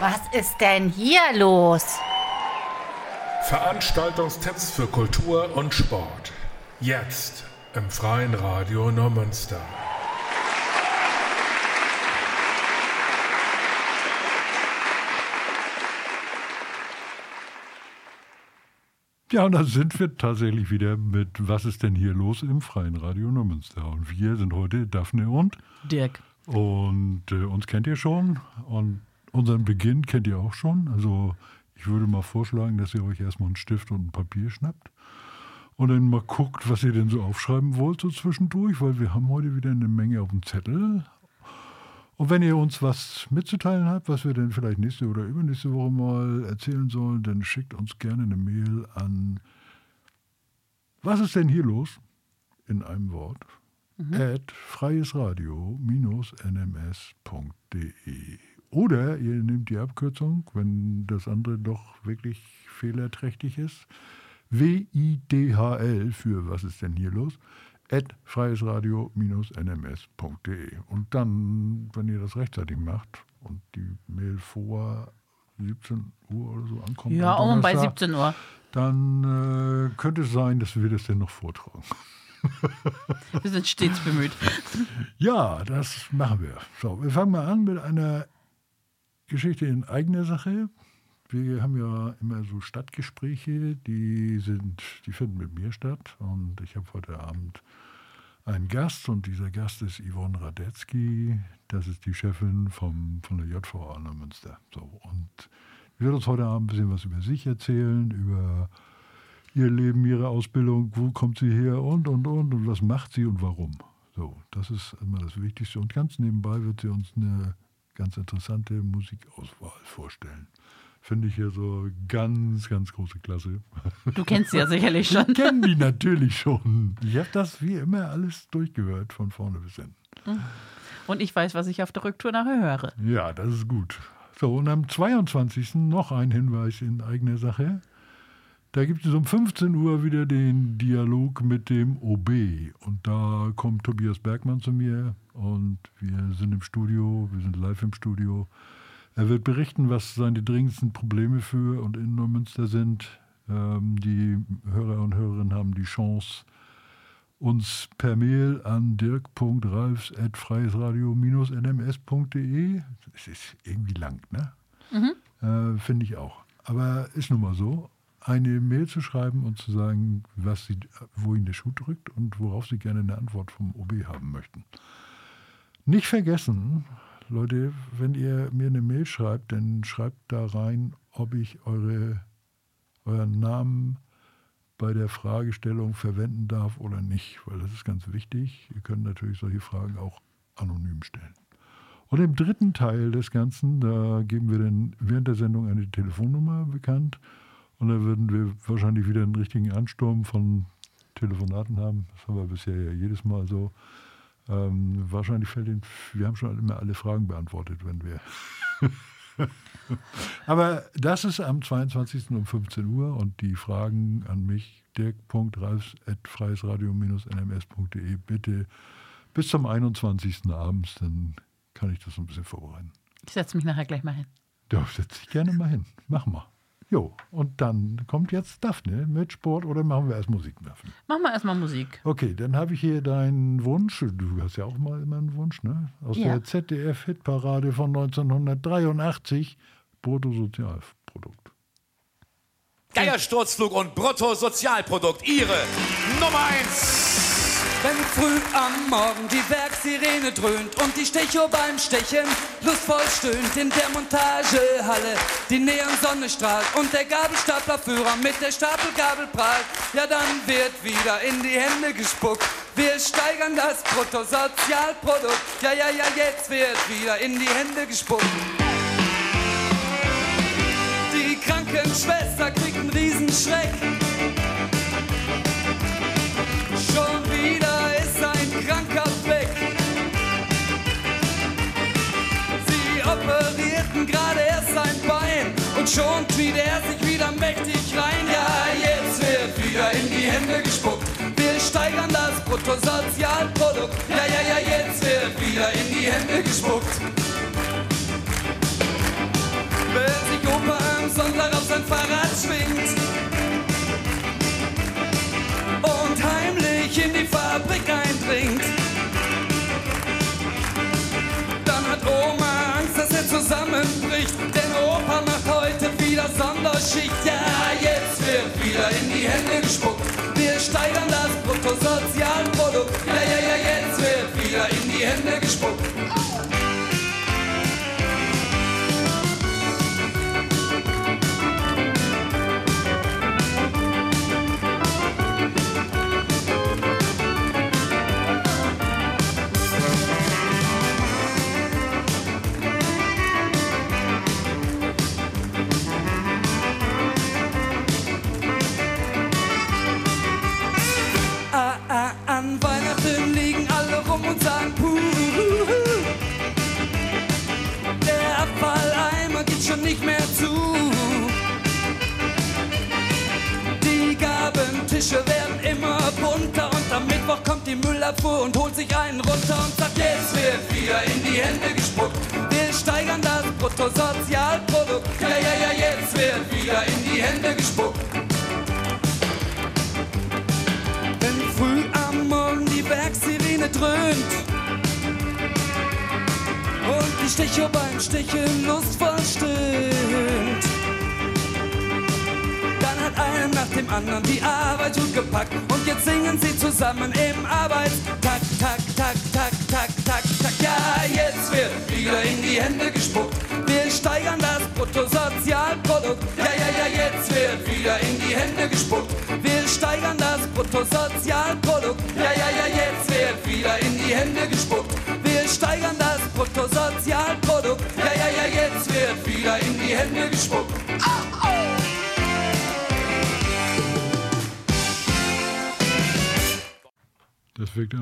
Was ist denn hier los? Veranstaltungstipps für Kultur und Sport. Jetzt im Freien Radio Neumünster. Ja, und da sind wir tatsächlich wieder mit Was ist denn hier los im Freien Radio Neumünster? Und wir sind heute Daphne und Dirk. Und äh, uns kennt ihr schon und unseren Beginn kennt ihr auch schon. Also ich würde mal vorschlagen, dass ihr euch erstmal einen Stift und ein Papier schnappt und dann mal guckt, was ihr denn so aufschreiben wollt so zwischendurch, weil wir haben heute wieder eine Menge auf dem Zettel. Und wenn ihr uns was mitzuteilen habt, was wir denn vielleicht nächste oder übernächste Woche mal erzählen sollen, dann schickt uns gerne eine Mail an Was ist denn hier los? In einem Wort. Mhm. at freiesradio-nms.de. Oder ihr nehmt die Abkürzung, wenn das andere doch wirklich fehlerträchtig ist. WIDHL für Was ist denn hier los? at freiesradio-nms.de. Und dann, wenn ihr das rechtzeitig macht und die Mail vor 17 Uhr oder so ankommt. Ja, um bei 17 Uhr. Dann äh, könnte es sein, dass wir das denn noch vortragen. wir sind stets bemüht. Ja, das machen wir. So, wir fangen mal an mit einer Geschichte in eigener Sache. Wir haben ja immer so Stadtgespräche, die sind, die finden mit mir statt. Und ich habe heute Abend einen Gast und dieser Gast ist Yvonne Radetzky. Das ist die Chefin vom, von der JVA Neumünster. So, und sie wird uns heute Abend ein bisschen was über sich erzählen, über ihr Leben, ihre Ausbildung, wo kommt sie her und, und, und, und was macht sie und warum. So, das ist immer das Wichtigste. Und ganz nebenbei wird sie uns eine ganz interessante Musikauswahl vorstellen. Finde ich hier so ganz, ganz große Klasse. Du kennst sie ja sicherlich schon. Ich kenne die natürlich schon. Ich habe das wie immer alles durchgehört, von vorne bis hinten. Und ich weiß, was ich auf der Rücktour nachher höre. Ja, das ist gut. So, und am 22. noch ein Hinweis in eigener Sache. Da gibt es um 15 Uhr wieder den Dialog mit dem OB. Und da kommt Tobias Bergmann zu mir und wir sind im Studio, wir sind live im Studio. Er wird berichten, was seine dringendsten Probleme für und in Neumünster sind. Ähm, die Hörer und Hörerinnen haben die Chance, uns per Mail an dirk.ralfs.freiesradio-nms.de. Es ist irgendwie lang, ne? Mhm. Äh, Finde ich auch. Aber ist nun mal so eine Mail zu schreiben und zu sagen, was sie, wo ihnen der Schuh drückt und worauf sie gerne eine Antwort vom OB haben möchten. Nicht vergessen, Leute, wenn ihr mir eine Mail schreibt, dann schreibt da rein, ob ich eure, euren Namen bei der Fragestellung verwenden darf oder nicht, weil das ist ganz wichtig. Ihr könnt natürlich solche Fragen auch anonym stellen. Und im dritten Teil des Ganzen, da geben wir dann während der Sendung eine Telefonnummer bekannt und da würden wir wahrscheinlich wieder einen richtigen Ansturm von Telefonaten haben. Das haben wir bisher ja jedes Mal so. Ähm, wahrscheinlich fällt Ihnen, wir haben schon immer alle Fragen beantwortet, wenn wir. Aber das ist am 22. um 15 Uhr und die Fragen an mich, dirk.reis.freiesradio-nms.de, bitte bis zum 21. abends, dann kann ich das ein bisschen vorbereiten. Ich setze mich nachher gleich mal hin. Ja, setze ich gerne mal hin. Mach mal. Jo, und dann kommt jetzt Daphne mit Sport oder machen wir erst Musik, Daphne? Machen wir erstmal Musik. Okay, dann habe ich hier deinen Wunsch. Du hast ja auch mal immer einen Wunsch, ne? Aus ja. der ZDF-Hitparade von 1983, Bruttosozialprodukt. Geiersturzflug und Bruttosozialprodukt, Ihre Nummer 1. Wenn früh am Morgen die Werksirene dröhnt und die Stecho beim Stechen lustvoll stöhnt in der Montagehalle, die Neonsonne strahlt und der Gabelstaplerführer mit der Stapelgabel prahlt, ja dann wird wieder in die Hände gespuckt. Wir steigern das Bruttosozialprodukt, ja ja ja jetzt wird wieder in die Hände gespuckt. Die Krankenschwester kriegt einen Riesenschreck. Schon kniet er sich wieder mächtig rein. Ja, jetzt wird wieder in die Hände gespuckt. Wir steigern das Bruttosozialprodukt. Ja, ja, ja, jetzt wird wieder in die Hände gespuckt. am Sonntag auf sein Fahrrad schwingt Sonderschicht. Ja, jetzt wird wieder in die Hände gespuckt. Wir steigern das Bruttosozialprodukt. Ja, ja, ja, jetzt wird wieder in die Hände gespuckt.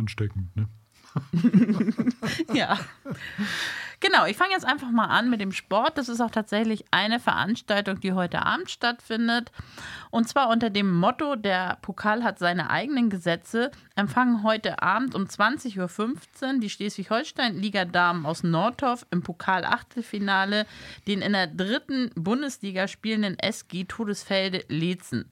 Ansteckend, ne? Ja. Genau, ich fange jetzt einfach mal an mit dem Sport. Das ist auch tatsächlich eine Veranstaltung, die heute Abend stattfindet. Und zwar unter dem Motto, der Pokal hat seine eigenen Gesetze, empfangen heute Abend um 20.15 Uhr die Schleswig-Holstein-Liga Damen aus Nordhoff im Pokal-Achtelfinale den in der dritten Bundesliga spielenden SG Todesfelde Leetzen.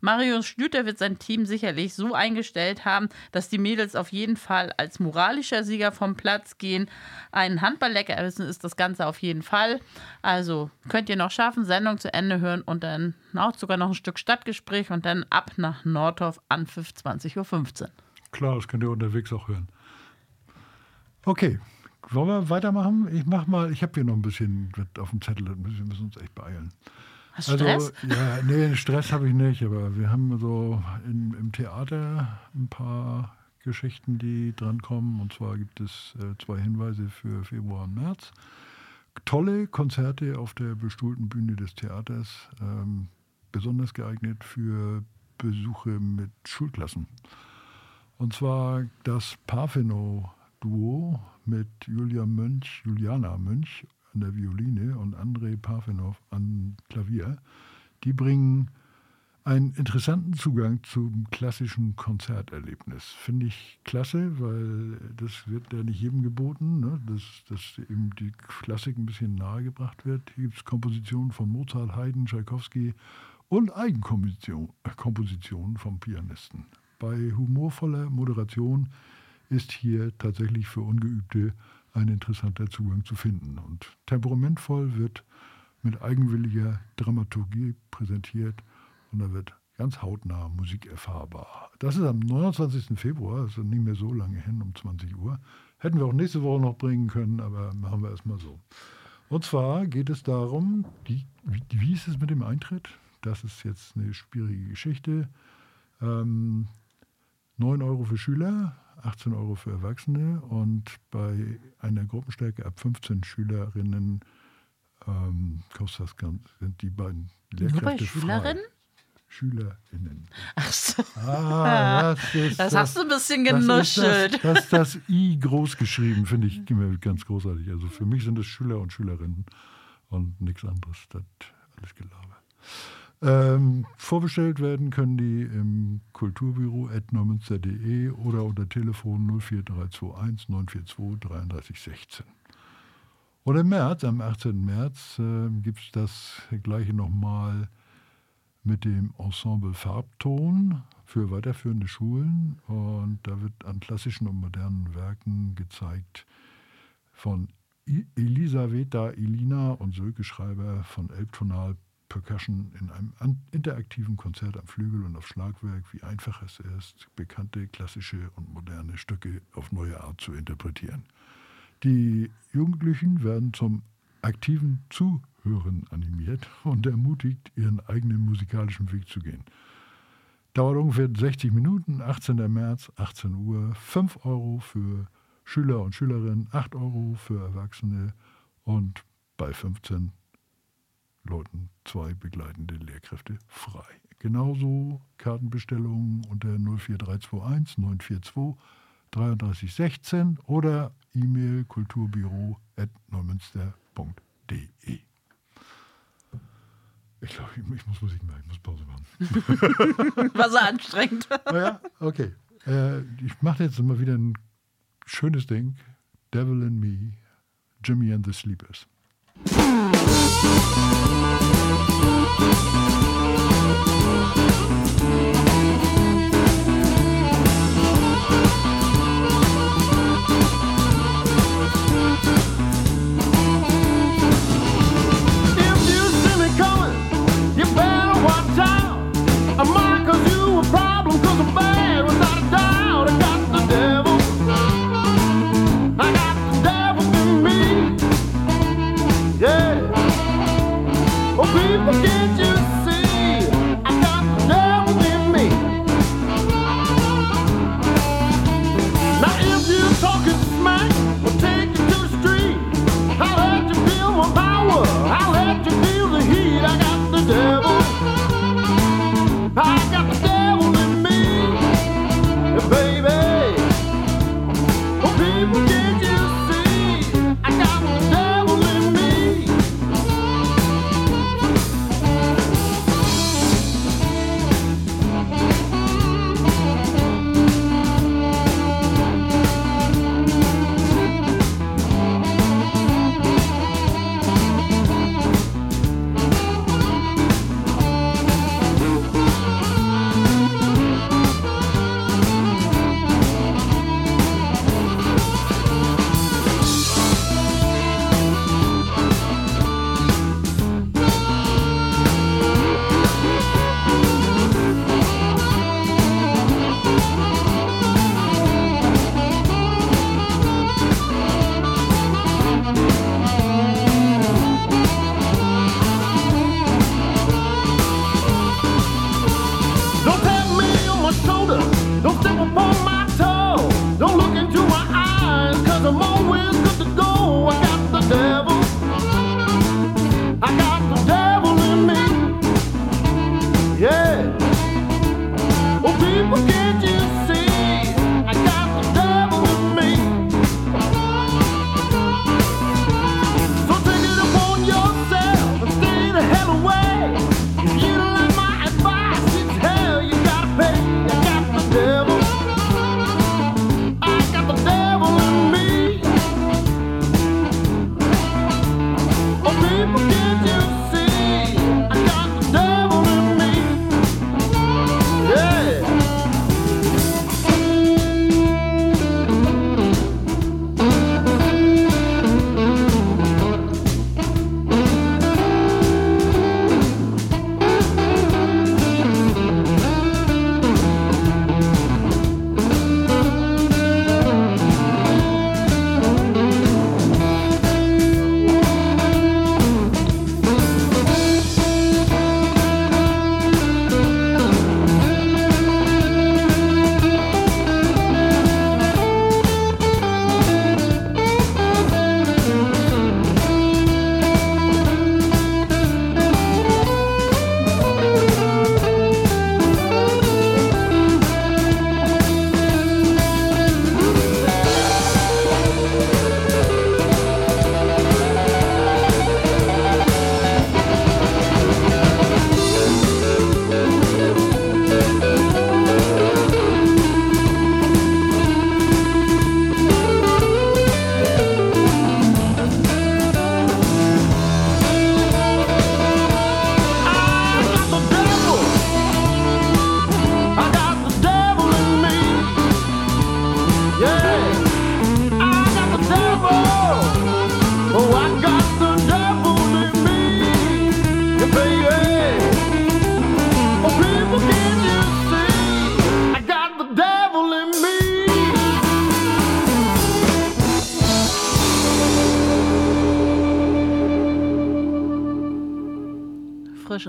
Marius Schlüter wird sein Team sicherlich so eingestellt haben, dass die Mädels auf jeden Fall als moralischer Sieger vom Platz gehen. Ein Handballleckerwissen ist das Ganze auf jeden Fall. Also könnt ihr noch schaffen, Sendung zu Ende hören und dann auch sogar noch ein Stück Stadtgespräch und dann ab nach Nordhoff an 20.15 Uhr. Klar, das könnt ihr unterwegs auch hören. Okay, wollen wir weitermachen? Ich mach mal, ich habe hier noch ein bisschen auf dem Zettel, wir müssen uns echt beeilen. Hast du Stress? Also, ja, nee, Stress habe ich nicht, aber wir haben so in, im Theater ein paar Geschichten, die drankommen. Und zwar gibt es äh, zwei Hinweise für Februar und März. Tolle Konzerte auf der bestuhlten Bühne des Theaters, ähm, besonders geeignet für Besuche mit Schulklassen. Und zwar das Parfenow-Duo mit Julia Mönch, Juliana Mönch an der Violine und Andrei Parfenow an Klavier. Die bringen einen interessanten Zugang zum klassischen Konzerterlebnis. Finde ich klasse, weil das wird ja nicht jedem geboten, ne? dass, dass eben die Klassik ein bisschen nahegebracht wird. Hier gibt es Kompositionen von Mozart, Haydn, Tschaikowski und Eigenkompositionen Kompositionen vom Pianisten. Bei humorvoller Moderation ist hier tatsächlich für Ungeübte ein interessanter Zugang zu finden. Und temperamentvoll wird mit eigenwilliger Dramaturgie präsentiert und da wird ganz hautnah Musik erfahrbar. Das ist am 29. Februar, also nicht mehr so lange hin, um 20 Uhr. Hätten wir auch nächste Woche noch bringen können, aber machen wir erstmal so. Und zwar geht es darum, die, wie, wie ist es mit dem Eintritt? Das ist jetzt eine schwierige Geschichte. Ähm, 9 Euro für Schüler, 18 Euro für Erwachsene und bei einer Gruppenstärke ab 15 Schülerinnen ähm, kostet das ganz, sind die beiden Nur bei Lehrkräfte frei. Schülerinnen? SchülerInnen. Ach so. Ah, das, ist Das hast du ein bisschen das ist genuschelt. Das, das, ist das I groß geschrieben, finde ich ganz großartig. Also für mich sind es Schüler und Schülerinnen und nichts anderes. Das alles Gelaber. Ähm, vorbestellt werden können die im Kulturbüro oder unter Telefon 04321 942 3316. Und im März, am 18. März, äh, gibt es das gleiche nochmal mit dem Ensemble Farbton für weiterführende Schulen. Und da wird an klassischen und modernen Werken gezeigt von Elisaveta Elina und Sölke Schreiber von Elbtonal Percussion in einem interaktiven Konzert am Flügel und auf Schlagwerk, wie einfach es ist, bekannte klassische und moderne Stücke auf neue Art zu interpretieren. Die Jugendlichen werden zum aktiven Zuhören animiert und ermutigt, ihren eigenen musikalischen Weg zu gehen. Dauert ungefähr 60 Minuten, 18. März, 18 Uhr, 5 Euro für Schüler und Schülerinnen, 8 Euro für Erwachsene und bei 15 Leuten zwei begleitende Lehrkräfte frei. Genauso Kartenbestellungen unter 04321 942 3316 oder E-Mail kulturbüro.neumünster.de. Ich glaube, ich muss Musik machen, ich muss Pause machen. War so anstrengend. Naja, okay. Äh, ich mache jetzt mal wieder ein schönes Ding. Devil in Me, Jimmy and the Sleepers. Thank you. people.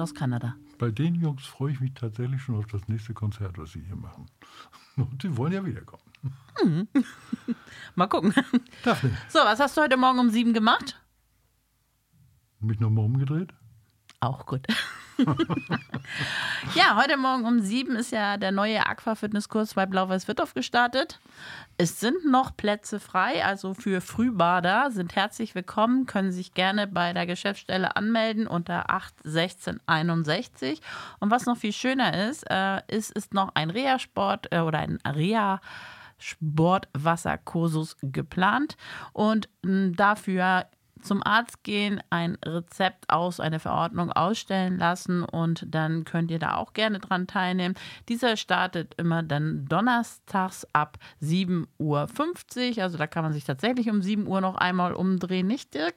Aus Kanada. Bei den Jungs freue ich mich tatsächlich schon auf das nächste Konzert, was sie hier machen. Und sie wollen ja wiederkommen. Mal gucken. Daphne, So, was hast du heute Morgen um sieben gemacht? mich nochmal umgedreht? Auch gut. ja, heute Morgen um sieben ist ja der neue Aquafitnesskurs bei Blau-Weiß-Wittorf gestartet. Es sind noch Plätze frei, also für Frühbader sind herzlich willkommen, können sich gerne bei der Geschäftsstelle anmelden unter 8 16 61. Und was noch viel schöner ist, äh, ist, ist noch ein Reha-Sport äh, oder ein Reha- Sportwasserkursus geplant und mh, dafür zum Arzt gehen, ein Rezept aus, eine Verordnung ausstellen lassen und dann könnt ihr da auch gerne dran teilnehmen. Dieser startet immer dann donnerstags ab 7.50 Uhr. Also da kann man sich tatsächlich um 7 Uhr noch einmal umdrehen, nicht Dirk?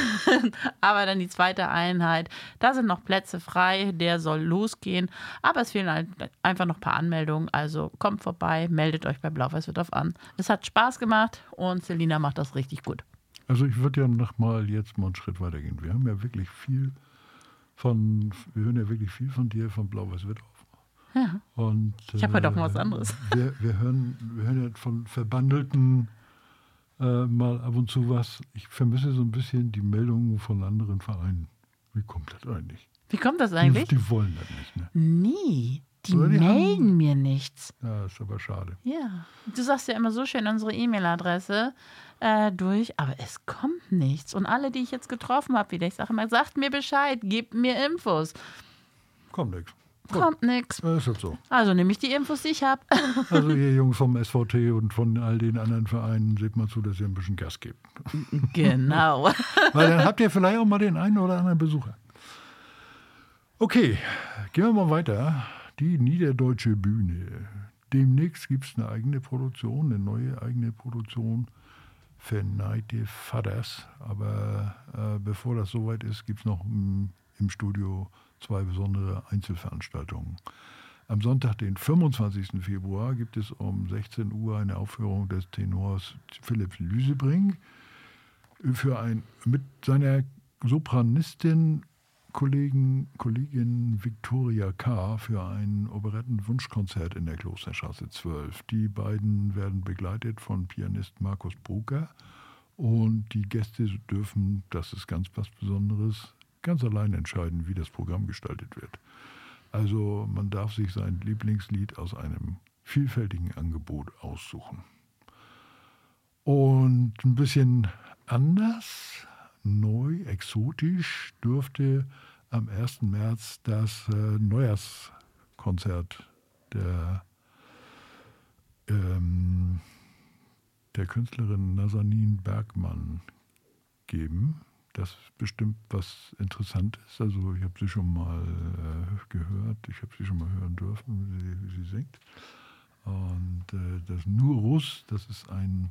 Aber dann die zweite Einheit. Da sind noch Plätze frei, der soll losgehen. Aber es fehlen halt einfach noch ein paar Anmeldungen. Also kommt vorbei, meldet euch bei Blau-Weiß-Wittorf an. Es hat Spaß gemacht und Selina macht das richtig gut. Also ich würde ja noch mal jetzt mal einen Schritt weitergehen. Wir haben ja wirklich viel von, wir hören ja wirklich viel von dir, von Blau-Weiß Wittorf. Ja. Und, Ich hab heute auch mal was äh, anderes. Wir, wir, hören, wir hören ja von Verbandelten äh, mal ab und zu was. Ich vermisse so ein bisschen die Meldungen von anderen Vereinen. Wie kommt das eigentlich? Wie kommt das Die, eigentlich? die wollen das nicht. Ne? Nie. Die die melden haben- mir nichts. Ja, ist aber schade. Ja. Du sagst ja immer so schön unsere E-Mail-Adresse äh, durch, aber es kommt nichts. Und alle, die ich jetzt getroffen habe, wieder, ich sage immer, sagt mir Bescheid, gebt mir Infos. Kommt nichts. Kommt nichts. Ist halt so. Also nehme ich die Infos, die ich habe. Also ihr Jungs vom SVT und von all den anderen Vereinen, seht mal zu, dass ihr ein bisschen Gas gebt. genau. Weil dann habt ihr vielleicht auch mal den einen oder anderen Besucher. Okay, gehen wir mal weiter. Die Niederdeutsche Bühne. Demnächst gibt es eine eigene Produktion, eine neue eigene Produktion. Verneite Fathers. Aber äh, bevor das soweit ist, gibt es noch im, im Studio zwei besondere Einzelveranstaltungen. Am Sonntag, den 25. Februar, gibt es um 16 Uhr eine Aufführung des Tenors Philipp Lüsebring für ein mit seiner Sopranistin Kollegen, Kollegin Victoria K. für ein Operettenwunschkonzert in der Klosterstraße 12. Die beiden werden begleitet von Pianist Markus Brucker und die Gäste dürfen, das ist ganz was Besonderes, ganz allein entscheiden, wie das Programm gestaltet wird. Also man darf sich sein Lieblingslied aus einem vielfältigen Angebot aussuchen. Und ein bisschen anders, neu, exotisch dürfte am 1. März das äh, Neujahrskonzert der, ähm, der Künstlerin Nazanin Bergmann geben. Das ist bestimmt was Interessantes. Also ich habe sie schon mal äh, gehört, ich habe sie schon mal hören dürfen, wie sie, wie sie singt. Und äh, das Nurus, das ist ein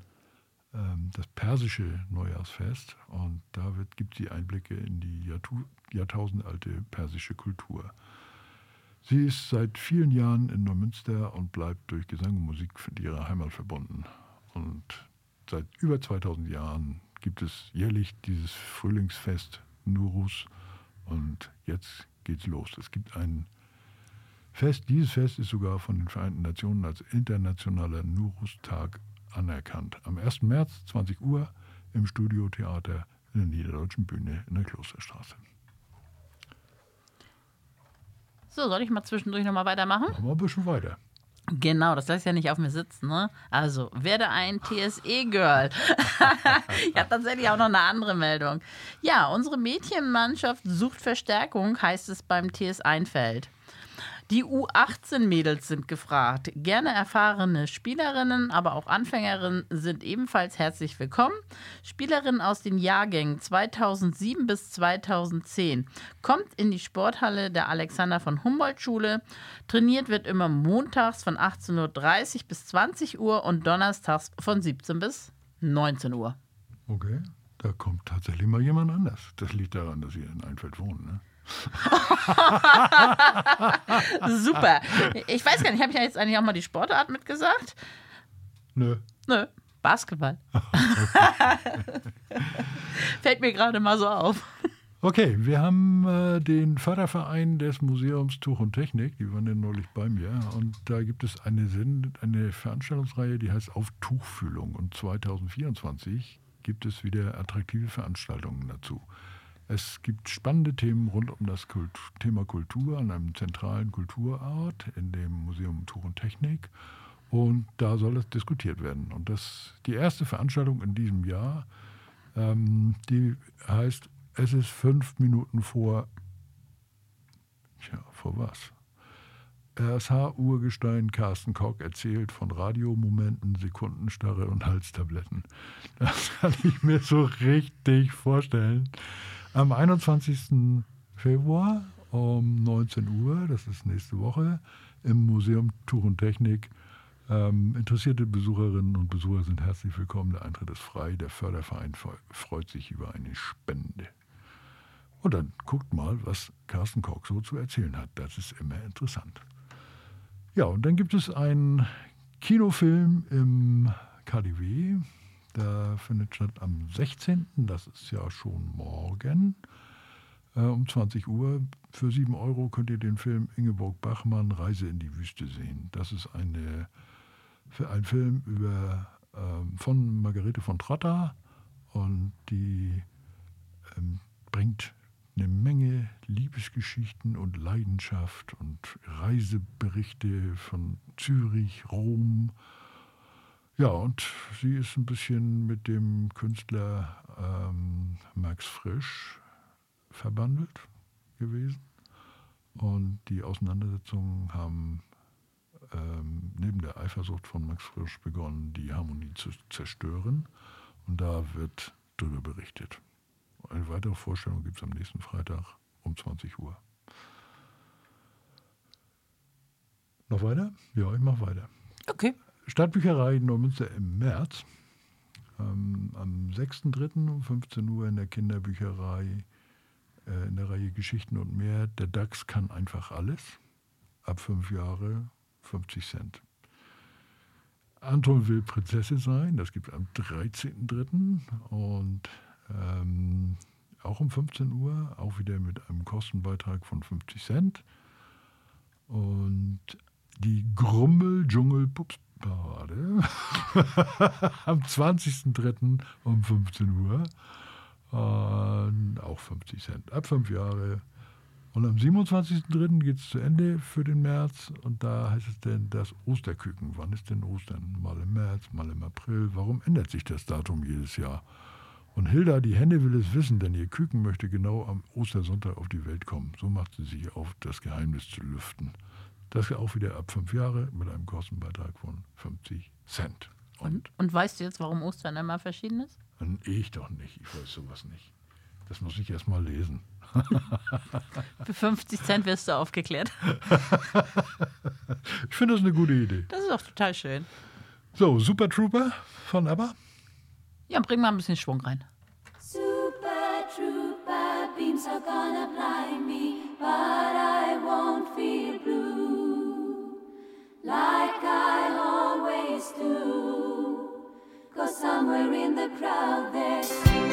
das persische Neujahrsfest und da gibt sie Einblicke in die jahrtausendalte persische Kultur. Sie ist seit vielen Jahren in Neumünster und bleibt durch Gesang und Musik mit ihrer Heimat verbunden. Und seit über 2000 Jahren gibt es jährlich dieses Frühlingsfest Nurus und jetzt geht's los. Es gibt ein Fest, dieses Fest ist sogar von den Vereinten Nationen als internationaler Nurus-Tag anerkannt. Am 1. März, 20 Uhr, im Studiotheater in der Niederdeutschen Bühne in der Klosterstraße. So, soll ich mal zwischendurch nochmal weitermachen? Machen wir ein bisschen weiter. Genau, das lässt ja nicht auf mir sitzen, ne? Also, werde ein TSE-Girl. ich habe tatsächlich auch noch eine andere Meldung. Ja, unsere Mädchenmannschaft sucht Verstärkung, heißt es beim TS Einfeld. Die U18-Mädels sind gefragt. Gerne erfahrene Spielerinnen, aber auch Anfängerinnen sind ebenfalls herzlich willkommen. Spielerinnen aus den Jahrgängen 2007 bis 2010. Kommt in die Sporthalle der Alexander von Humboldt-Schule. Trainiert wird immer montags von 18.30 Uhr bis 20 Uhr und donnerstags von 17 bis 19 Uhr. Okay, da kommt tatsächlich mal jemand anders. Das liegt daran, dass ihr in Einfeld wohnt, ne? Super. Ich weiß gar nicht, habe ich ja jetzt eigentlich auch mal die Sportart mitgesagt? Nö. Nö, Basketball. Fällt mir gerade mal so auf. Okay, wir haben äh, den Förderverein des Museums Tuch und Technik, die waren ja neulich bei mir. Und da gibt es eine, eine Veranstaltungsreihe, die heißt Auf Tuchfühlung. Und 2024 gibt es wieder attraktive Veranstaltungen dazu. Es gibt spannende Themen rund um das Kult Thema Kultur an einem zentralen Kulturort in dem Museum Tuch und Technik. Und da soll es diskutiert werden. Und das die erste Veranstaltung in diesem Jahr, ähm, die heißt Es ist fünf Minuten vor. Tja, vor was? RSH-Urgestein Carsten Koch erzählt von Radiomomenten, Sekundenstarre und Halstabletten. Das kann ich mir so richtig vorstellen. Am 21. Februar um 19 Uhr, das ist nächste Woche, im Museum Tuch und Technik. Ähm, interessierte Besucherinnen und Besucher sind herzlich willkommen. Der Eintritt ist frei. Der Förderverein fre- freut sich über eine Spende. Und dann guckt mal, was Carsten Koch so zu erzählen hat. Das ist immer interessant. Ja, und dann gibt es einen Kinofilm im KDW. Der findet statt am 16. Das ist ja schon morgen äh, um 20 Uhr. Für 7 Euro könnt ihr den Film Ingeborg Bachmann Reise in die Wüste sehen. Das ist eine, ein Film über, ähm, von Margarete von Trotta und die ähm, bringt eine Menge Liebesgeschichten und Leidenschaft und Reiseberichte von Zürich, Rom. Ja, und sie ist ein bisschen mit dem Künstler ähm, Max Frisch verbandelt gewesen. Und die Auseinandersetzungen haben ähm, neben der Eifersucht von Max Frisch begonnen, die Harmonie zu zerstören. Und da wird darüber berichtet. Eine weitere Vorstellung gibt es am nächsten Freitag um 20 Uhr. Noch weiter? Ja, ich mache weiter. Okay. Stadtbücherei Neumünster im März. Ähm, am 6.3. um 15 Uhr in der Kinderbücherei äh, in der Reihe Geschichten und mehr. Der DAX kann einfach alles. Ab fünf Jahre 50 Cent. Anton will Prinzessin sein. Das gibt es am 13.3. Und ähm, auch um 15 Uhr, auch wieder mit einem Kostenbeitrag von 50 Cent. Und die Grummel-Dschungel-Pupsparade am 20.03. um 15 Uhr. Und auch 50 Cent. Ab fünf Jahre. Und am 27.03. geht es zu Ende für den März. Und da heißt es denn das Osterküken. Wann ist denn Ostern? Mal im März, mal im April. Warum ändert sich das Datum jedes Jahr? Und Hilda, die Hände will es wissen, denn ihr Küken möchte genau am Ostersonntag auf die Welt kommen. So macht sie sich auf, das Geheimnis zu lüften. Das auch wieder ab fünf Jahre mit einem Kostenbeitrag von 50 Cent. Und, und weißt du jetzt, warum Ostern immer verschieden ist? Und ich doch nicht, ich weiß sowas nicht. Das muss ich erst mal lesen. Für 50 Cent wirst du aufgeklärt. Ich finde das eine gute Idee. Das ist auch total schön. So, Super Trooper von ABBA. Ja, bring mal ein bisschen Schwung rein. Super Trooper beams are gonna blind me, but I won't feel like I always do. Cause somewhere in the crowd there's.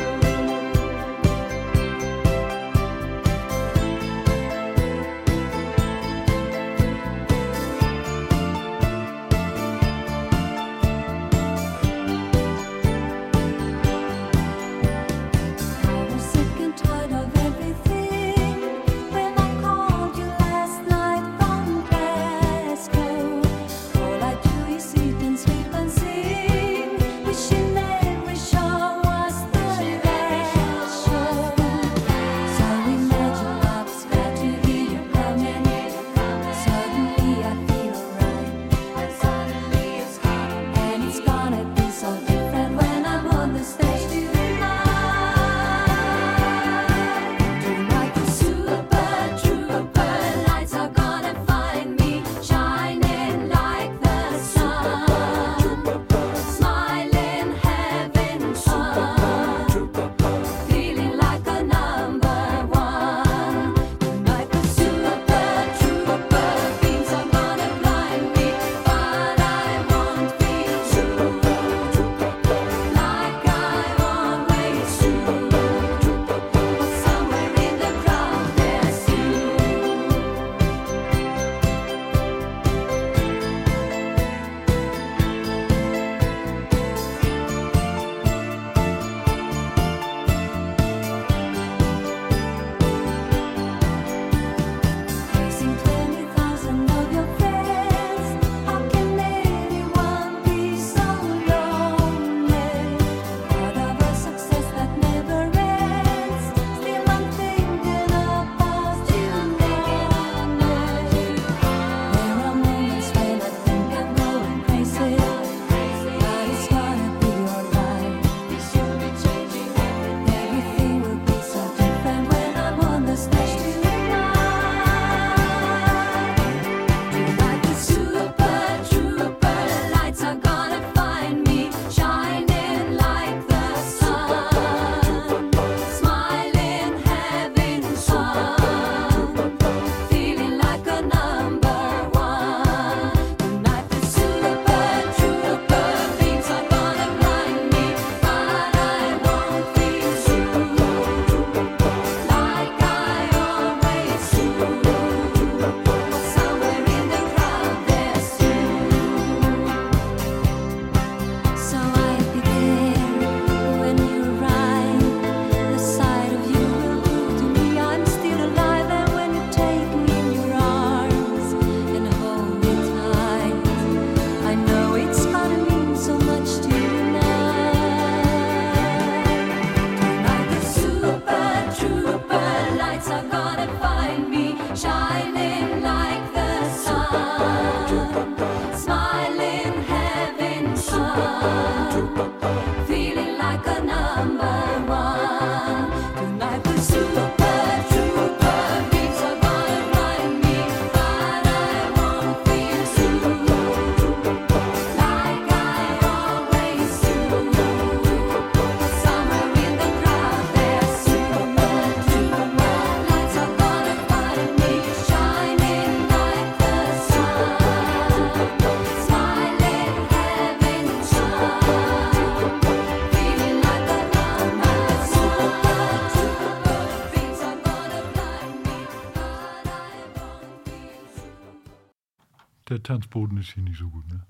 Der Tanzboden ist hier nicht so gut, ne?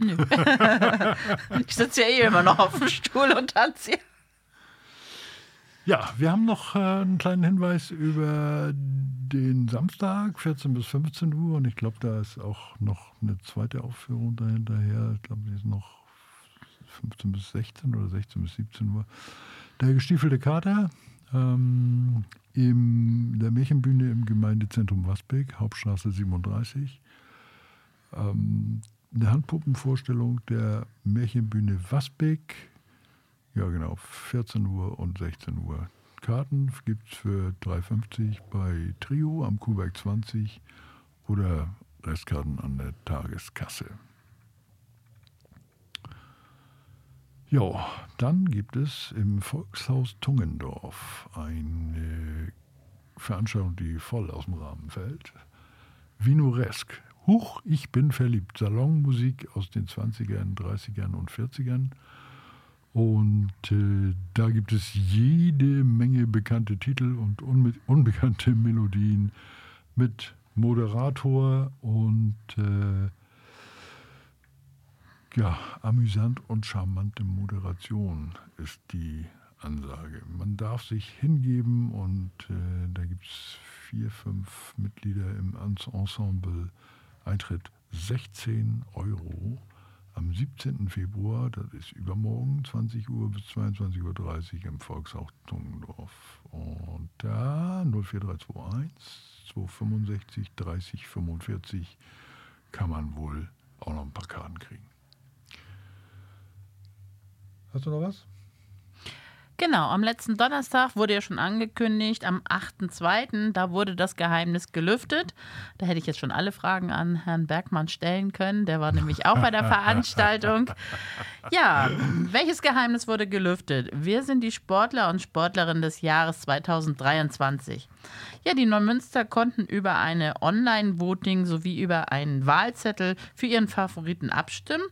Ich sitze ja eh immer noch auf dem Stuhl und tanze hier. Ja, wir haben noch äh, einen kleinen Hinweis über den Samstag, 14 bis 15 Uhr. Und ich glaube, da ist auch noch eine zweite Aufführung dahinterher. Ich glaube, die ist noch 15 bis 16 oder 16 bis 17 Uhr. Der gestiefelte Kater ähm, in der Märchenbühne im Gemeindezentrum Wasbeck, Hauptstraße 37. Ähm, eine Handpuppenvorstellung der Märchenbühne Wasbeck. Ja, genau, 14 Uhr und 16 Uhr. Karten gibt es für 3,50 bei Trio am Kuhberg 20 oder Restkarten an der Tageskasse. Ja, dann gibt es im Volkshaus Tungendorf eine Veranstaltung, die voll aus dem Rahmen fällt. Vinoresk. Huch, ich bin verliebt. Salonmusik aus den 20ern, 30ern und 40ern. Und äh, da gibt es jede Menge bekannte Titel und unbe unbekannte Melodien mit Moderator und äh, ja, amüsant und charmante Moderation ist die Ansage. Man darf sich hingeben und äh, da gibt es vier, fünf Mitglieder im Ens- Ensemble. Eintritt 16 Euro am 17. Februar, das ist übermorgen, 20 Uhr bis 22.30 Uhr im Volkshaus Tungendorf. Und da 04321 265 30 45 kann man wohl auch noch ein paar Karten kriegen. Hast du noch was? Genau, am letzten Donnerstag wurde ja schon angekündigt, am 8.2., da wurde das Geheimnis gelüftet. Da hätte ich jetzt schon alle Fragen an Herrn Bergmann stellen können. Der war nämlich auch bei der Veranstaltung. Ja, welches Geheimnis wurde gelüftet? Wir sind die Sportler und Sportlerinnen des Jahres 2023. Ja, die Neumünster konnten über eine Online-Voting sowie über einen Wahlzettel für ihren Favoriten abstimmen.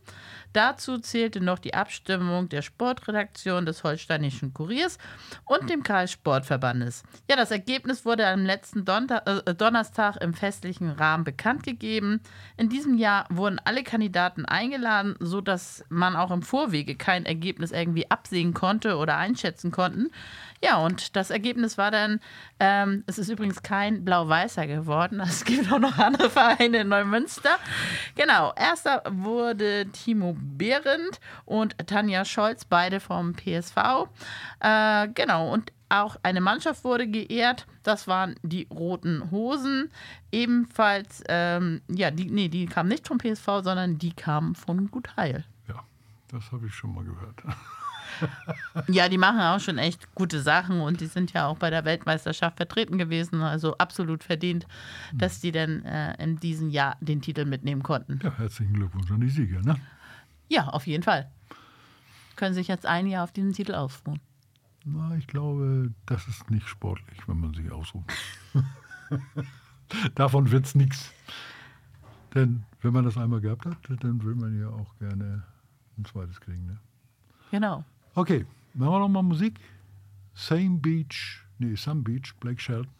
Dazu zählte noch die Abstimmung der Sportredaktion des Holsteinischen Kuriers und dem Kreissportverbandes. Ja, das Ergebnis wurde am letzten Donta äh, Donnerstag im festlichen Rahmen bekannt gegeben. In diesem Jahr wurden alle Kandidaten eingeladen, sodass man auch im Vorwege kein Ergebnis irgendwie absehen konnte oder einschätzen konnten. Ja, und das Ergebnis war dann, ähm, es ist übrigens kein Blau-Weißer geworden. Es gibt auch noch andere Vereine in Neumünster. Genau, erster wurde Timo Behrendt und Tanja Scholz, beide vom PSV. Äh, genau, und auch eine Mannschaft wurde geehrt. Das waren die Roten Hosen. Ebenfalls, ähm, ja, die, nee, die kamen nicht vom PSV, sondern die kamen von Gutheil. Ja, das habe ich schon mal gehört. Ja, die machen auch schon echt gute Sachen und die sind ja auch bei der Weltmeisterschaft vertreten gewesen. Also absolut verdient, dass die dann äh, in diesem Jahr den Titel mitnehmen konnten. Ja, herzlichen Glückwunsch an die Sieger. Ne? Ja, auf jeden Fall. Können sich jetzt ein Jahr auf diesen Titel ausruhen. Na, ich glaube, das ist nicht sportlich, wenn man sich ausruht. Davon wird es nichts. Denn wenn man das einmal gehabt hat, dann will man ja auch gerne ein zweites kriegen. Ne? Genau. Okay, machen wir noch mal Musik. Same Beach, nee, Some Beach, Blake Shelton.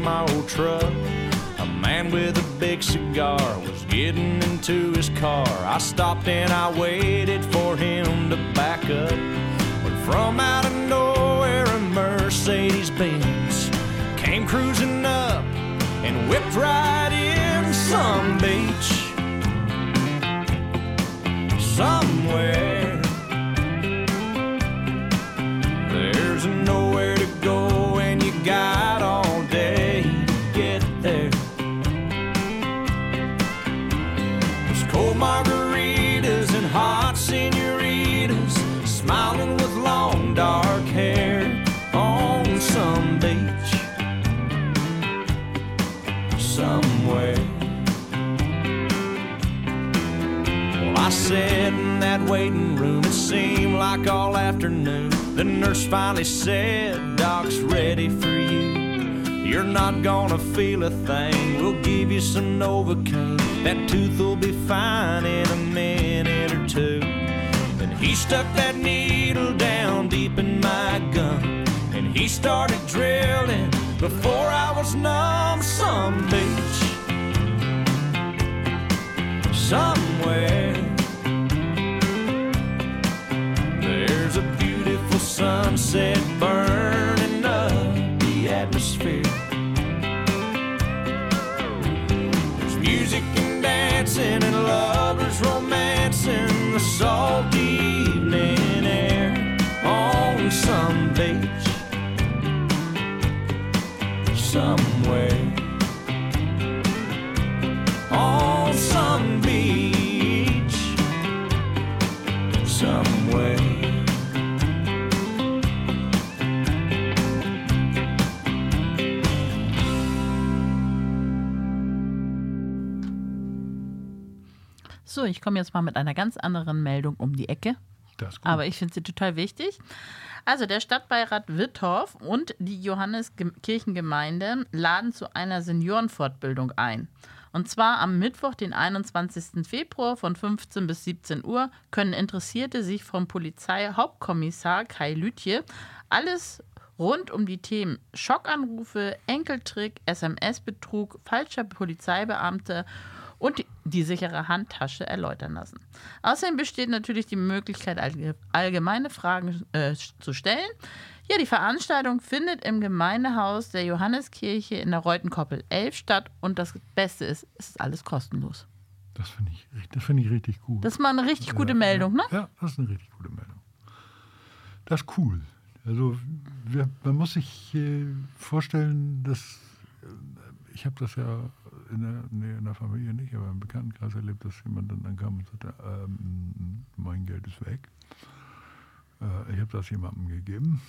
My old truck. A man with a big cigar was getting into his car. I stopped and I waited for him to back up. But from out of nowhere, a Mercedes Benz came cruising up and whipped right in some beach somewhere. All afternoon. The nurse finally said, Doc's ready for you. You're not gonna feel a thing. We'll give you some Novocaine. That tooth will be fine in a minute or two. Then he stuck that needle down deep in my gum. And he started drilling before I was numb. Some beach somewhere. Sunset burning up the atmosphere. There's music and dancing and lovers So, ich komme jetzt mal mit einer ganz anderen Meldung um die Ecke. Aber ich finde sie total wichtig. Also der Stadtbeirat Wittorf und die Johanneskirchengemeinde laden zu einer Seniorenfortbildung ein. Und zwar am Mittwoch, den 21. Februar von 15 bis 17 Uhr können Interessierte sich vom Polizeihauptkommissar Kai Lütje alles rund um die Themen Schockanrufe, Enkeltrick, SMS-Betrug, falscher Polizeibeamter und die- sichere Handtasche erläutern lassen. Außerdem besteht natürlich die Möglichkeit, allge- allgemeine Fragen äh, zu stellen. Ja, die Veranstaltung findet im Gemeindehaus der Johanneskirche in der Reutenkoppel 11 statt und das Beste ist, es ist alles kostenlos. Das finde ich, das finde ich richtig gut. Das ist mal eine richtig gute Ja, Meldung, ne? ja, Ja, das ist eine richtig gute Meldung. Das ist cool. Also wir, man muss sich äh, vorstellen, dass äh, ich habe das ja in der, nee, in der Familie nicht, aber im Bekanntenkreis erlebt, dass jemand dann ankam und sagte, ähm, mein Geld ist weg. Äh, ich habe das jemandem gegeben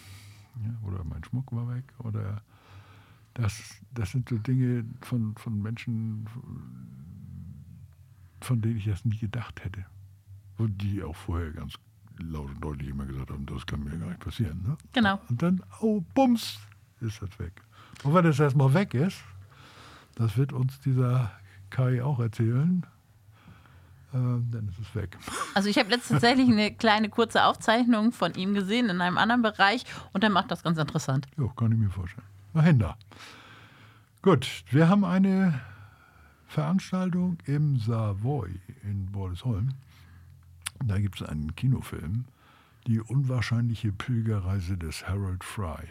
ja, oder mein Schmuck war weg oder das, das sind so Dinge von, von Menschen, von denen ich das nie gedacht hätte. Und die auch vorher ganz laut und deutlich immer gesagt haben, das kann mir gar nicht passieren. Ne? Genau. Und dann, oh, bums, ist das weg. Und wenn das erstmal weg ist, das wird uns dieser Kai auch erzählen, äh, dann ist es weg. Also ich habe letztens tatsächlich eine kleine kurze Aufzeichnung von ihm gesehen in einem anderen Bereich und er macht das ganz interessant. Ja, kann ich mir vorstellen. Da. Gut, wir haben eine Veranstaltung im Savoy in Bordesholm. Da gibt es einen Kinofilm, Die unwahrscheinliche Pilgerreise des Harold Fry.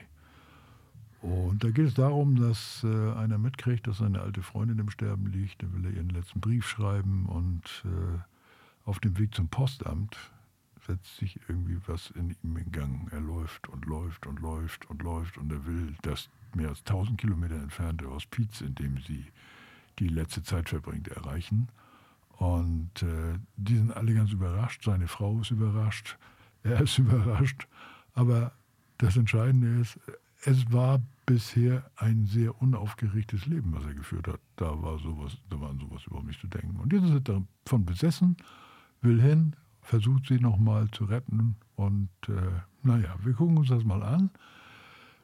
Und da geht es darum, dass äh, einer mitkriegt, dass seine alte Freundin im Sterben liegt. Da will er ihren letzten Brief schreiben und äh, auf dem Weg zum Postamt setzt sich irgendwie was in ihm in Gang. Er läuft und läuft und läuft und läuft und er will das mehr als 1000 Kilometer entfernte Hospiz, in dem sie die letzte Zeit verbringt, erreichen. Und äh, die sind alle ganz überrascht. Seine Frau ist überrascht, er ist überrascht. Aber das Entscheidende ist, es war bisher ein sehr unaufgeregtes Leben, was er geführt hat. Da war sowas, da war an sowas überhaupt nicht zu denken. Und jetzt ist er davon besessen, will hin, versucht sie nochmal zu retten. Und äh, naja, wir gucken uns das mal an.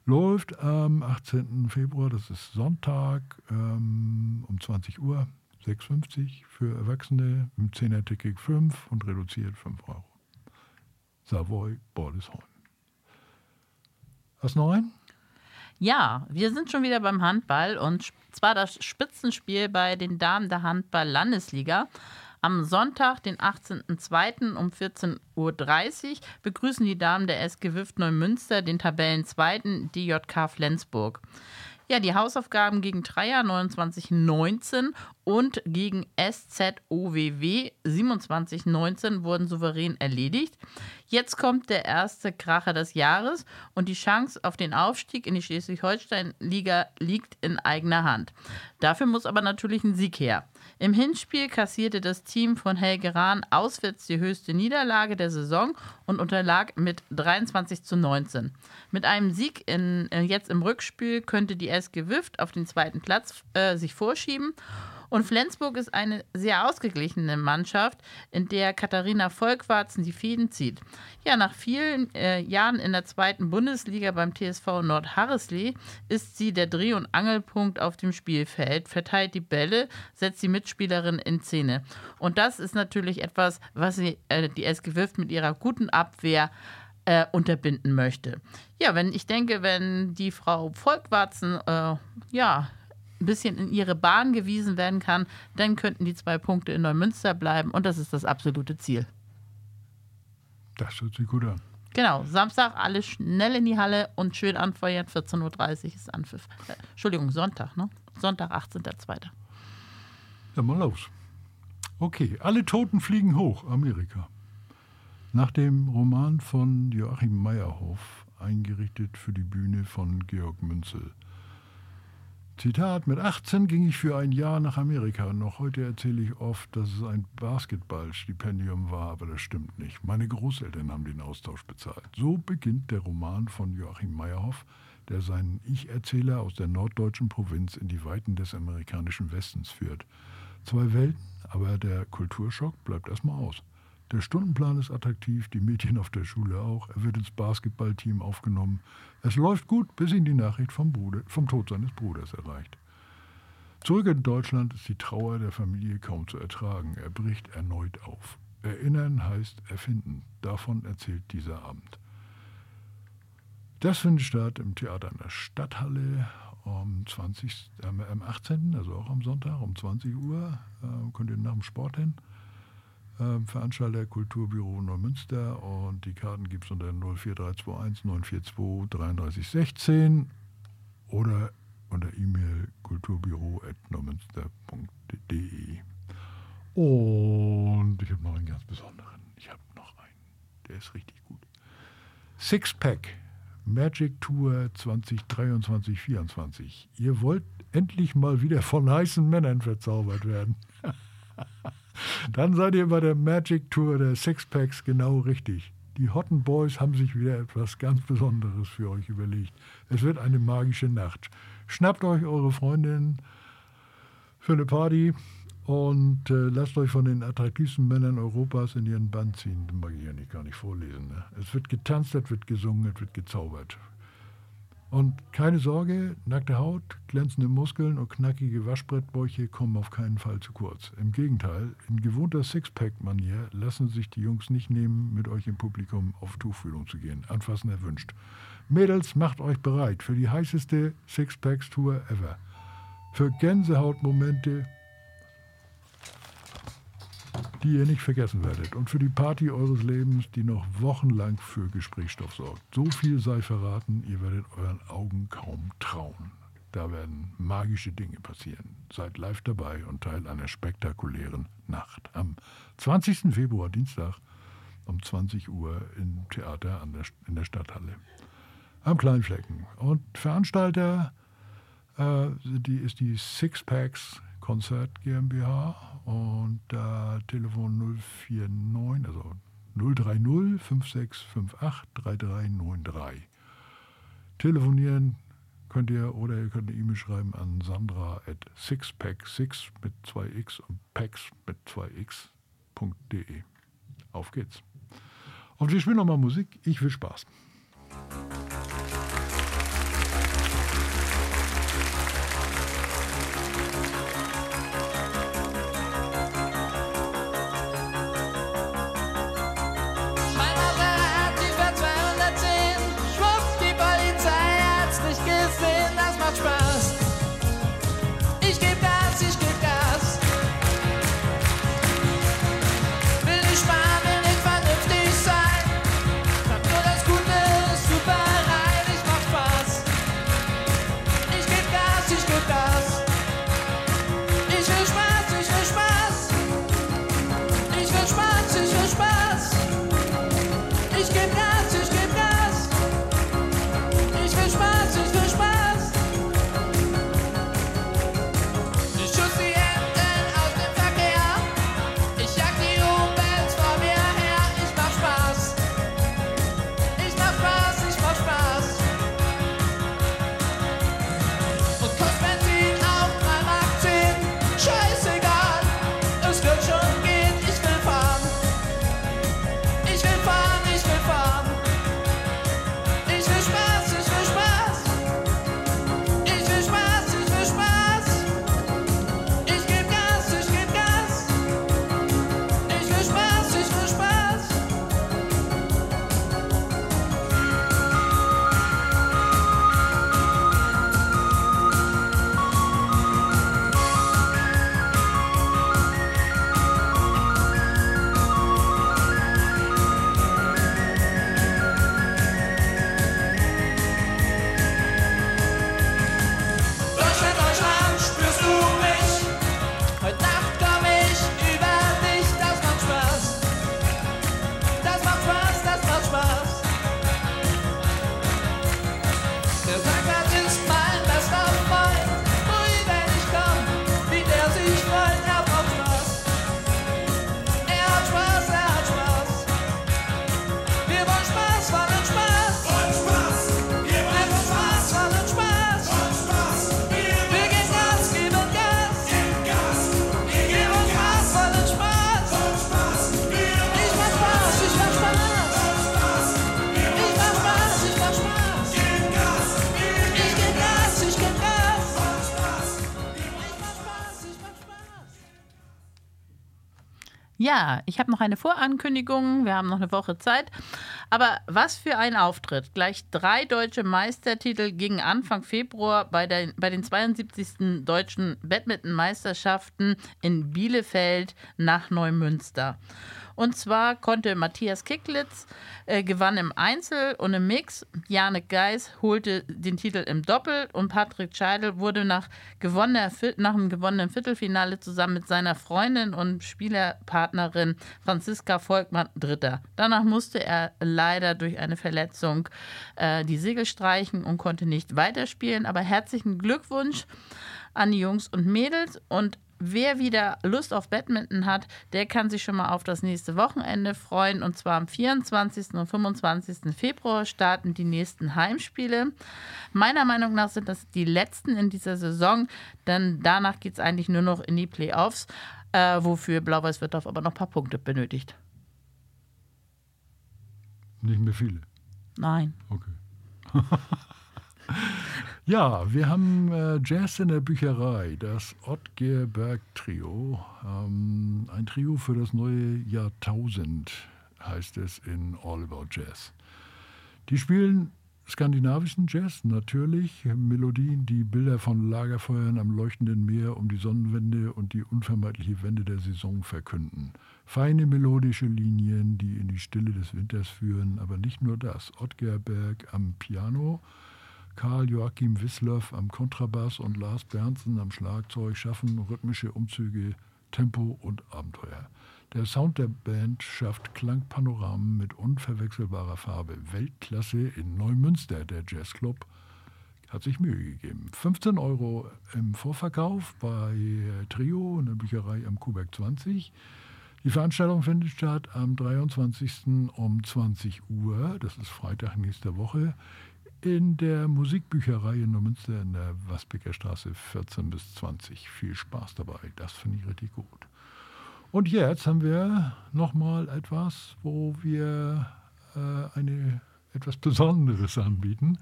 Läuft am 18. Februar, das ist Sonntag, ähm, um 20 Uhr, 6,50 für Erwachsene, im 10er-Ticket 5 und reduziert 5 Euro. Savoy Bordesholm. Hast du noch einen? Ja, wir sind schon wieder beim Handball und zwar das Spitzenspiel bei den Damen der Handball-Landesliga. Am Sonntag, den 18.02. um 14.30 Uhr begrüßen die Damen der SG Wift Neumünster den Tabellenzweiten DJK Flensburg. Ja, die Hausaufgaben gegen Dreier 29-19 und gegen SZOWW 27-19 wurden souverän erledigt. Jetzt kommt der erste Kracher des Jahres und die Chance auf den Aufstieg in die Schleswig-Holstein-Liga liegt in eigener Hand. Dafür muss aber natürlich ein Sieg her. Im Hinspiel kassierte das Team von Helge Rahn auswärts die höchste Niederlage der Saison und unterlag mit 23 zu 19. Mit einem Sieg in, äh, jetzt im Rückspiel könnte die SG Wift auf den zweiten Platz äh, sich vorschieben. Und Flensburg ist eine sehr ausgeglichene Mannschaft, in der Katharina Volkwarzen die Fäden zieht. Ja, nach vielen äh, Jahren in der zweiten Bundesliga beim TSV Nordharreslee ist sie der Dreh- und Angelpunkt auf dem Spielfeld, verteilt die Bälle, setzt die Mitspielerin in Szene. Und das ist natürlich etwas, was sie, äh, die SG Wift mit ihrer guten Abwehr äh, unterbinden möchte. Ja, wenn ich denke, wenn die Frau Volkwarzen äh, ja ein bisschen in ihre Bahn gewiesen werden kann, dann könnten die zwei Punkte in Neumünster bleiben und das ist das absolute Ziel. Das hört sich gut an. Genau, Samstag alle schnell in die Halle und schön anfeuern. 14.30 Uhr ist Anpfiff. Äh, Entschuldigung, Sonntag, ne? Sonntag, 18.02. Dann mal los. Okay, alle Toten fliegen hoch, Amerika. Nach dem Roman von Joachim Meyerhoff, eingerichtet für die Bühne von Georg Münzel. Zitat, mit 18 ging ich für ein Jahr nach Amerika. Noch heute erzähle ich oft, dass es ein Basketballstipendium war, aber das stimmt nicht. Meine Großeltern haben den Austausch bezahlt. So beginnt der Roman von Joachim Meyerhoff, der seinen Ich-Erzähler aus der norddeutschen Provinz in die Weiten des amerikanischen Westens führt. Zwei Welten, aber der Kulturschock bleibt erstmal aus. Der Stundenplan ist attraktiv, die Mädchen auf der Schule auch. Er wird ins Basketballteam aufgenommen. Es läuft gut, bis ihn die Nachricht vom, Bruder, vom Tod seines Bruders erreicht. Zurück in Deutschland ist die Trauer der Familie kaum zu ertragen. Er bricht erneut auf. Erinnern heißt erfinden. Davon erzählt dieser Abend. Das findet statt im Theater in der Stadthalle am, 20, ähm, am 18., also auch am Sonntag um 20 Uhr. Äh, könnt ihr nach dem Sport hin. Ähm, Veranstalter Kulturbüro Neumünster und die Karten gibt es unter 04321 942 3316 oder unter E-Mail kulturbüro.neumünster.de. Und ich habe noch einen ganz besonderen. Ich habe noch einen. Der ist richtig gut. Sixpack Magic Tour 2023-24. Ihr wollt endlich mal wieder von heißen Männern verzaubert werden. Dann seid ihr bei der Magic Tour der Sixpacks genau richtig. Die Hotten Boys haben sich wieder etwas ganz Besonderes für euch überlegt. Es wird eine magische Nacht. Schnappt euch eure Freundin für eine Party und äh, lasst euch von den attraktivsten Männern Europas in ihren Band ziehen. Das mag ich ja nicht gar nicht vorlesen. Ne? Es wird getanzt, es wird gesungen, es wird gezaubert. Und keine Sorge, nackte Haut, glänzende Muskeln und knackige Waschbrettbäuche kommen auf keinen Fall zu kurz. Im Gegenteil, in gewohnter Sixpack-Manier lassen sich die Jungs nicht nehmen, mit euch im Publikum auf Tuchfühlung zu gehen. Anfassen erwünscht. Mädels, macht euch bereit für die heißeste Sixpacks-Tour ever. Für Gänsehautmomente, die ihr nicht vergessen werdet. Und für die Party eures Lebens, die noch wochenlang für Gesprächsstoff sorgt. So viel sei verraten, ihr werdet euren Augen kaum trauen. Da werden magische Dinge passieren. Seid live dabei und Teil einer spektakulären Nacht. Am 20. Februar, Dienstag, um 20 Uhr im Theater der, in der Stadthalle. Am Kleinflecken. Und Veranstalter äh, die ist die Sixpacks Konzert GmbH und da Telefon 049, also 030 5658 3393. Telefonieren könnt ihr oder ihr könnt eine E-Mail schreiben an sandra at sixpack6 mit 2x und packs mit 2x.de. Auf geht's. Und wir spielen nochmal Musik. Ich will Spaß. Ja, ich habe noch eine Vorankündigung. Wir haben noch eine Woche Zeit. Aber was für ein Auftritt. Gleich drei deutsche Meistertitel gingen Anfang Februar bei, der, bei den 72. deutschen Badmintonmeisterschaften in Bielefeld nach Neumünster. Und zwar konnte Matthias Kicklitz äh, gewann im Einzel und im Mix. Janik Geis holte den Titel im Doppel und Patrick Scheidel wurde nach, gewonnener, nach dem gewonnenen Viertelfinale zusammen mit seiner Freundin und Spielerpartnerin Franziska Volkmann Dritter. Danach musste er leider durch eine Verletzung äh, die Segel streichen und konnte nicht weiterspielen. Aber herzlichen Glückwunsch an die Jungs und Mädels und Wer wieder Lust auf Badminton hat, der kann sich schon mal auf das nächste Wochenende freuen. Und zwar am 24. und 25. Februar starten die nächsten Heimspiele. Meiner Meinung nach sind das die letzten in dieser Saison, denn danach geht es eigentlich nur noch in die Playoffs, äh, wofür Blau-Weiß Wittorf aber noch ein paar Punkte benötigt. Nicht mehr viele. Nein. Okay. ja, wir haben äh, Jazz in der Bücherei, das Ottgerberg Trio. Ähm, ein Trio für das neue Jahrtausend heißt es in All About Jazz. Die spielen skandinavischen Jazz, natürlich. Melodien, die Bilder von Lagerfeuern am leuchtenden Meer um die Sonnenwende und die unvermeidliche Wende der Saison verkünden. Feine melodische Linien, die in die Stille des Winters führen, aber nicht nur das. Ottger Berg am Piano, Karl Joachim Wisloff am Kontrabass und Lars Bernsen am Schlagzeug schaffen rhythmische Umzüge, Tempo und Abenteuer. Der Sound der Band schafft Klangpanoramen mit unverwechselbarer Farbe. Weltklasse in Neumünster, der Jazzclub, hat sich Mühe gegeben. 15 Euro im Vorverkauf bei Trio in der Bücherei am Kuhberg 20. Die Veranstaltung findet statt am 23. um 20 Uhr, das ist Freitag nächster Woche, in der Musikbücherei in Neumünster in der Wasbecker Straße 14 bis 20. Viel Spaß dabei, das finde ich richtig gut. Und jetzt haben wir nochmal etwas, wo wir äh, eine etwas Besonderes anbieten.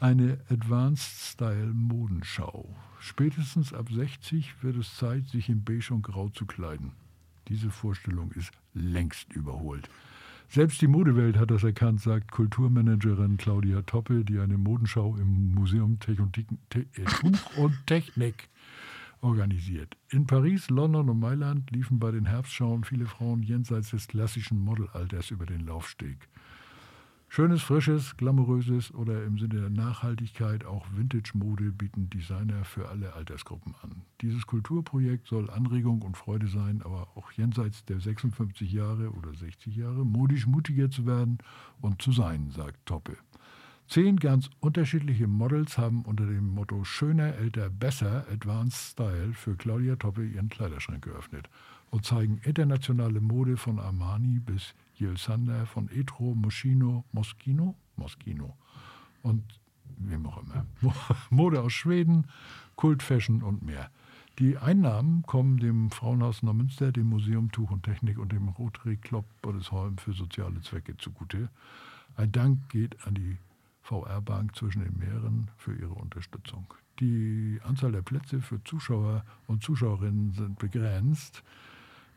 Eine Advanced Style Modenschau. Spätestens ab 60 wird es Zeit, sich in Beige und Grau zu kleiden. Diese Vorstellung ist längst überholt. Selbst die Modewelt hat das erkannt, sagt Kulturmanagerin Claudia Toppe, die eine Modenschau im Museum Te äh, Tuch und Technik organisiert. In Paris, London und Mailand liefen bei den Herbstschauen viele Frauen jenseits des klassischen Modelalters über den Laufsteg. Schönes, frisches, glamouröses oder im Sinne der Nachhaltigkeit auch Vintage-Mode bieten Designer für alle Altersgruppen an. Dieses Kulturprojekt soll Anregung und Freude sein, aber auch jenseits der 56 Jahre oder 60 Jahre modisch mutiger zu werden und zu sein, sagt Toppe. Zehn ganz unterschiedliche Models haben unter dem Motto Schöner, älter, besser Advanced Style für Claudia Toppe ihren Kleiderschrank geöffnet und zeigen internationale Mode von Armani bis Jill Sander, von Etro, Moschino, Moschino, Moschino und wem auch immer. Mode aus Schweden, Kultfashion und mehr. Die Einnahmen kommen dem Frauenhaus Neumünster, dem Museum Tuch und Technik und dem Rotary Club Bollesholm für soziale Zwecke zugute. Ein Dank geht an die VR-Bank zwischen den Meeren für ihre Unterstützung. Die Anzahl der Plätze für Zuschauer und Zuschauerinnen sind begrenzt.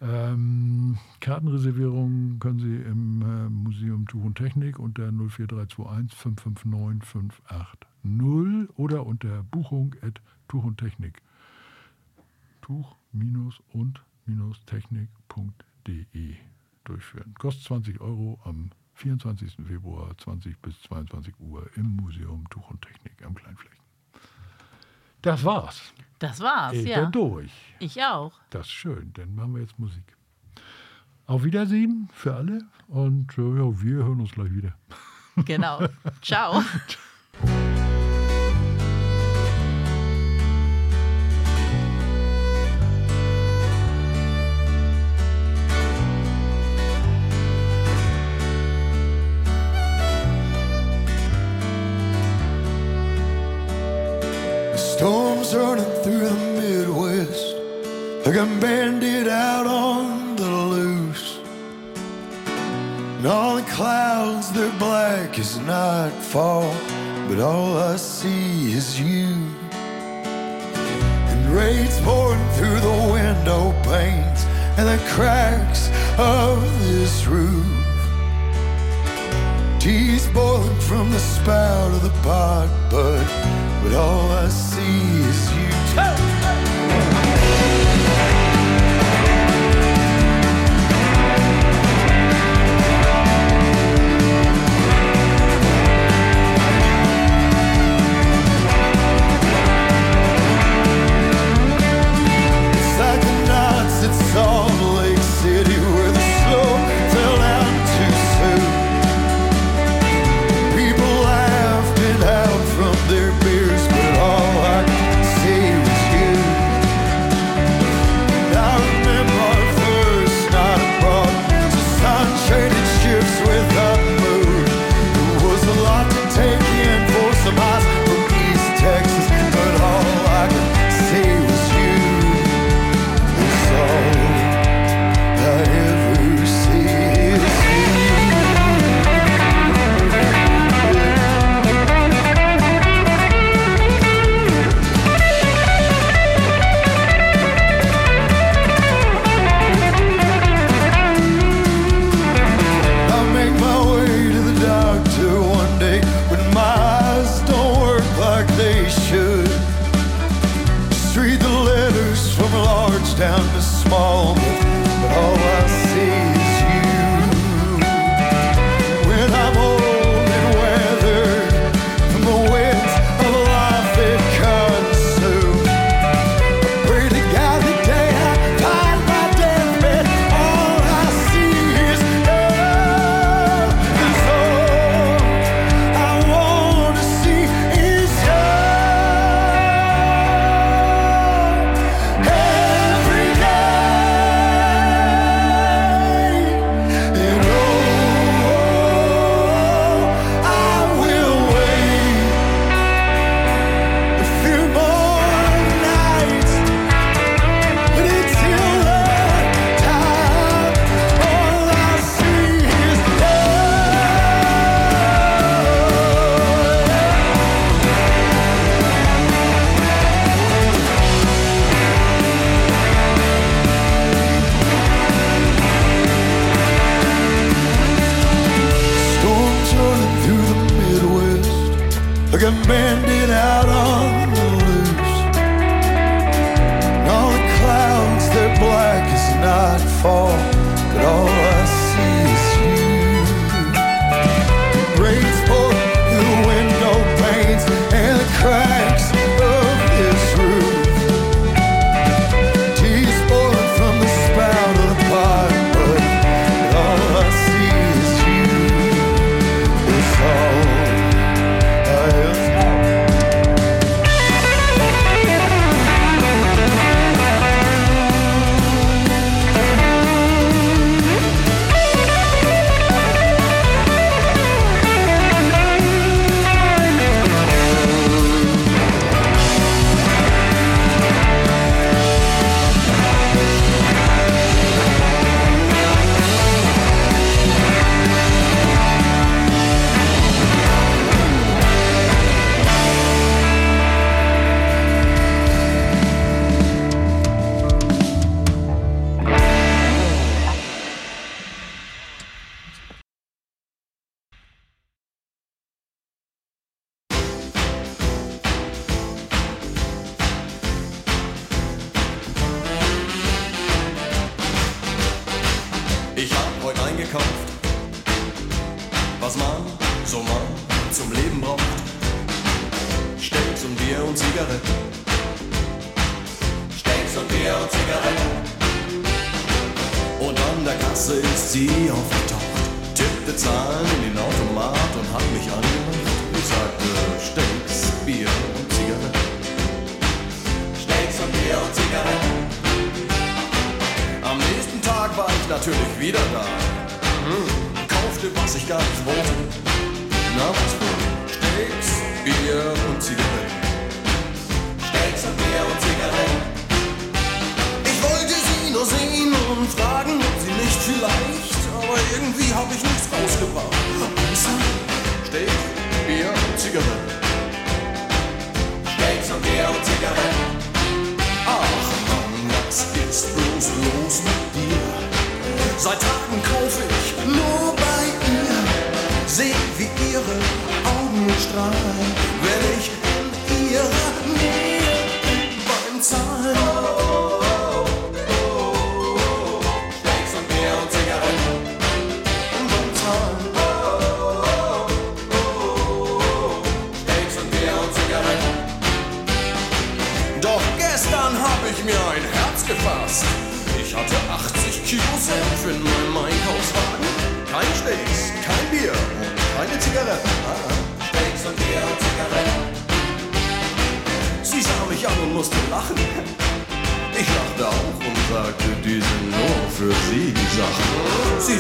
Ähm, Kartenreservierungen können Sie im äh, Museum Tuch und Technik unter 04321 559 580 oder unter Buchung at Tuch und Technik. Tuch- und technik.de durchführen. Kostet 20 Euro am 24. Februar 20 bis 22 Uhr im Museum Tuch und Technik am Kleinflächen. Das war's. Das war's, Ich ja. bin durch. Ich auch. Das ist schön, dann machen wir jetzt Musik. Auf Wiedersehen für alle und äh, ja, wir hören uns gleich wieder. Genau. Ciao. a bandit out on the loose. And all the clouds, they're black as nightfall, but all I see is you. And rain's pouring through the window panes and the cracks of this roof. Tea's boiling from the spout of the pot, but but all I see is you. It's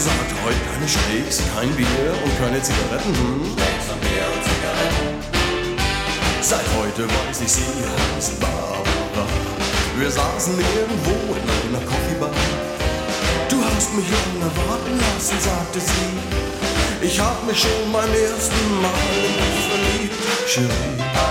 Sagte heute keine Steaks, kein Bier und keine Zigaretten. Steaks und Bier und Zigaretten. Seit heute weiß ich, sie heißt Barbara. Wir saßen irgendwo in einer Coffeebar. Du hast mich lange warten lassen, sagte sie. Ich hab mich schon beim ersten Mal in dich verliebt, Cherie.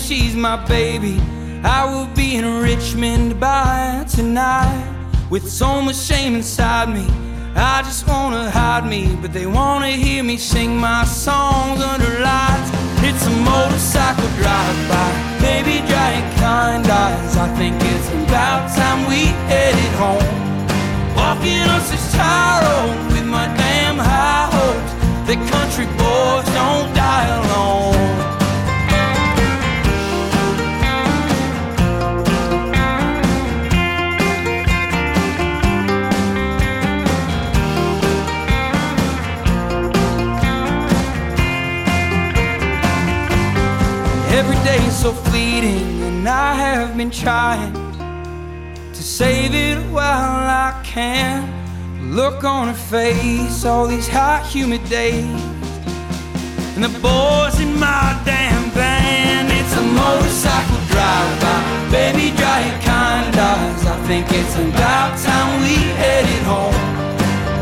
She's my baby. I will be in Richmond by tonight with so much shame inside me. I just wanna hide me, but they wanna hear me sing my songs under lights. It's a motorcycle drive-by, baby, giant kind eyes. I think it's about time we headed home. Walking on this tire road with my damn high hopes. The country boys don't die alone. Every day is so fleeting, and I have been trying to save it while I can. Look on her face, all these hot, humid days. And the boys in my damn band, it's a motorcycle drive-by. Baby, dry your kind eyes. I think it's about time we headed home.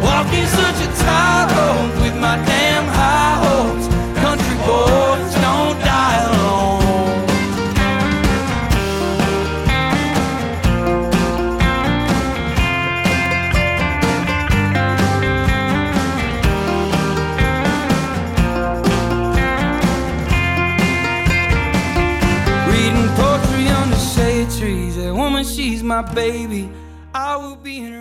Walking such a tight road with my damn high hopes. Country boys my baby. I will be in